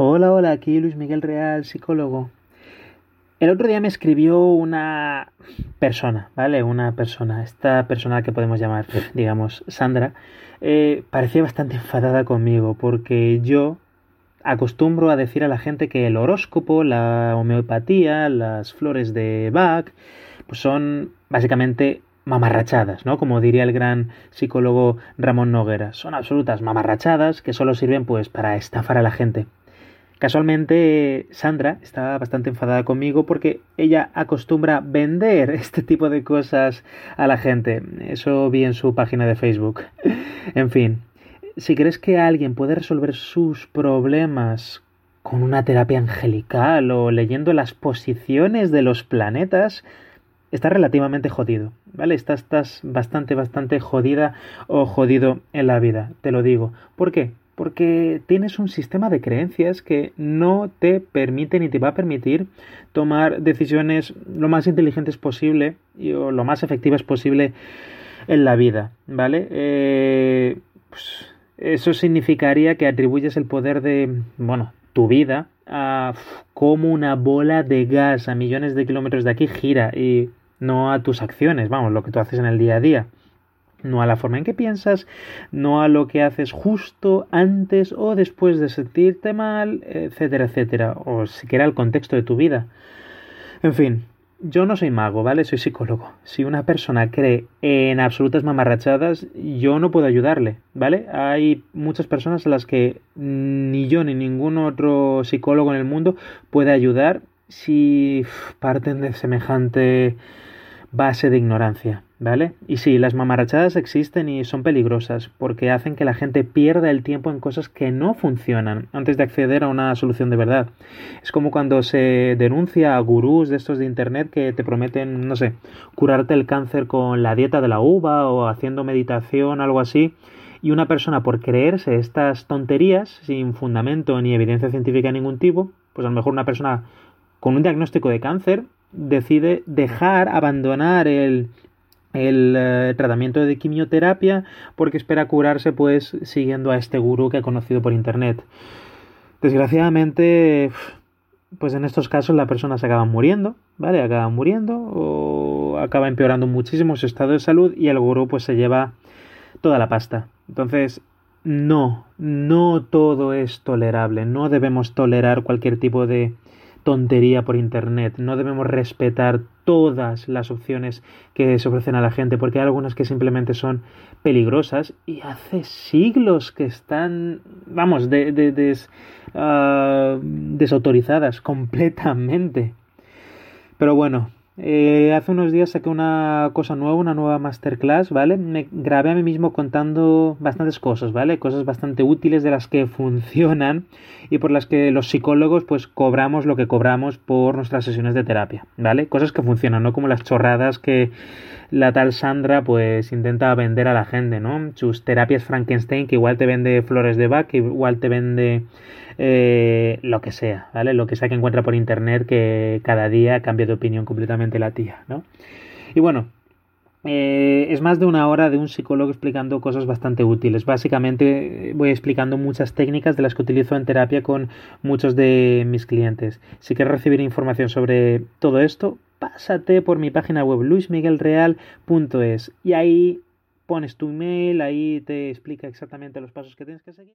Hola, hola, aquí Luis Miguel Real, psicólogo. El otro día me escribió una persona, ¿vale? Una persona, esta persona que podemos llamar, digamos, Sandra, eh, parecía bastante enfadada conmigo porque yo acostumbro a decir a la gente que el horóscopo, la homeopatía, las flores de Bach, pues son básicamente mamarrachadas, ¿no? Como diría el gran psicólogo Ramón Noguera. Son absolutas mamarrachadas que solo sirven pues para estafar a la gente. Casualmente, Sandra estaba bastante enfadada conmigo porque ella acostumbra vender este tipo de cosas a la gente. Eso vi en su página de Facebook. en fin, si crees que alguien puede resolver sus problemas con una terapia angelical o leyendo las posiciones de los planetas, estás relativamente jodido, ¿vale? Estás, estás bastante, bastante jodida o jodido en la vida, te lo digo. ¿Por qué? Porque tienes un sistema de creencias que no te permite ni te va a permitir tomar decisiones lo más inteligentes posible y, o lo más efectivas posible en la vida, ¿vale? Eh, pues eso significaría que atribuyes el poder de, bueno, tu vida a como una bola de gas a millones de kilómetros de aquí gira y no a tus acciones, vamos, lo que tú haces en el día a día no a la forma en que piensas, no a lo que haces justo antes o después de sentirte mal, etcétera, etcétera, o siquiera el contexto de tu vida. En fin, yo no soy mago, ¿vale? Soy psicólogo. Si una persona cree en absolutas mamarrachadas, yo no puedo ayudarle, ¿vale? Hay muchas personas a las que ni yo ni ningún otro psicólogo en el mundo puede ayudar si parten de semejante base de ignorancia, ¿vale? Y sí, las mamarrachadas existen y son peligrosas porque hacen que la gente pierda el tiempo en cosas que no funcionan antes de acceder a una solución de verdad. Es como cuando se denuncia a gurús de estos de internet que te prometen, no sé, curarte el cáncer con la dieta de la uva o haciendo meditación, algo así. Y una persona por creerse estas tonterías sin fundamento ni evidencia científica de ningún tipo, pues a lo mejor una persona con un diagnóstico de cáncer decide dejar, abandonar el, el eh, tratamiento de quimioterapia porque espera curarse pues siguiendo a este gurú que ha conocido por internet. Desgraciadamente, pues en estos casos la persona se acaba muriendo, ¿vale? Acaba muriendo o acaba empeorando muchísimo su estado de salud y el gurú pues se lleva toda la pasta. Entonces, no, no todo es tolerable, no debemos tolerar cualquier tipo de tontería por internet. No debemos respetar todas las opciones que se ofrecen a la gente, porque hay algunas que simplemente son peligrosas y hace siglos que están, vamos, de, ah, desautorizadas completamente. Pero bueno, eh, hace unos días saqué una cosa nueva, una nueva masterclass, ¿vale? Me grabé a mí mismo contando bastantes cosas, ¿vale? Cosas bastante útiles de las que funcionan y por las que los psicólogos pues cobramos lo que cobramos por nuestras sesiones de terapia, ¿vale? Cosas que funcionan, no como las chorradas que la tal Sandra pues intenta vender a la gente, ¿no? Sus terapias Frankenstein que igual te vende flores de Bach, que igual te vende eh, lo que sea, ¿vale? Lo que sea que encuentra por internet que cada día cambia de opinión completamente la tía, ¿no? Y bueno, eh, es más de una hora de un psicólogo explicando cosas bastante útiles. Básicamente voy explicando muchas técnicas de las que utilizo en terapia con muchos de mis clientes. Si quieres recibir información sobre todo esto, pásate por mi página web luismiguelreal.es y ahí pones tu email, ahí te explica exactamente los pasos que tienes que seguir.